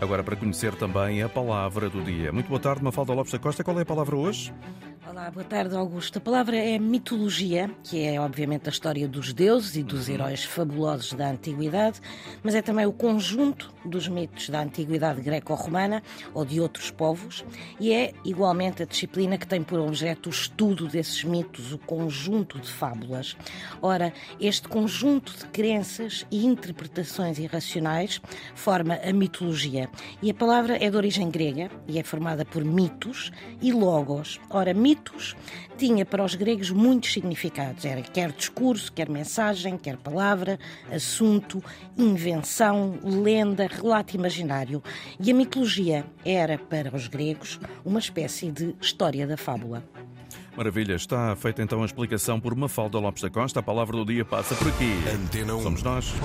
Agora para conhecer também a palavra do dia. Muito boa tarde, Mafalda Lopes da Costa. Qual é a palavra hoje? Olá, boa tarde, Augusto. A palavra é mitologia, que é obviamente a história dos deuses e dos heróis fabulosos da antiguidade, mas é também o conjunto dos mitos da antiguidade greco-romana ou de outros povos, e é igualmente a disciplina que tem por objeto o estudo desses mitos, o conjunto de fábulas. Ora, este conjunto de crenças e interpretações irracionais forma a mitologia, e a palavra é de origem grega e é formada por mitos e logos. Ora, mitos tinha para os gregos muitos significados. Era quer discurso, quer mensagem, quer palavra, assunto, invenção, lenda, relato imaginário. E a mitologia era para os gregos uma espécie de história da fábula. Maravilha, está feita então a explicação por Mafalda Lopes da Costa. A palavra do dia passa por aqui. Antena 1. Somos nós.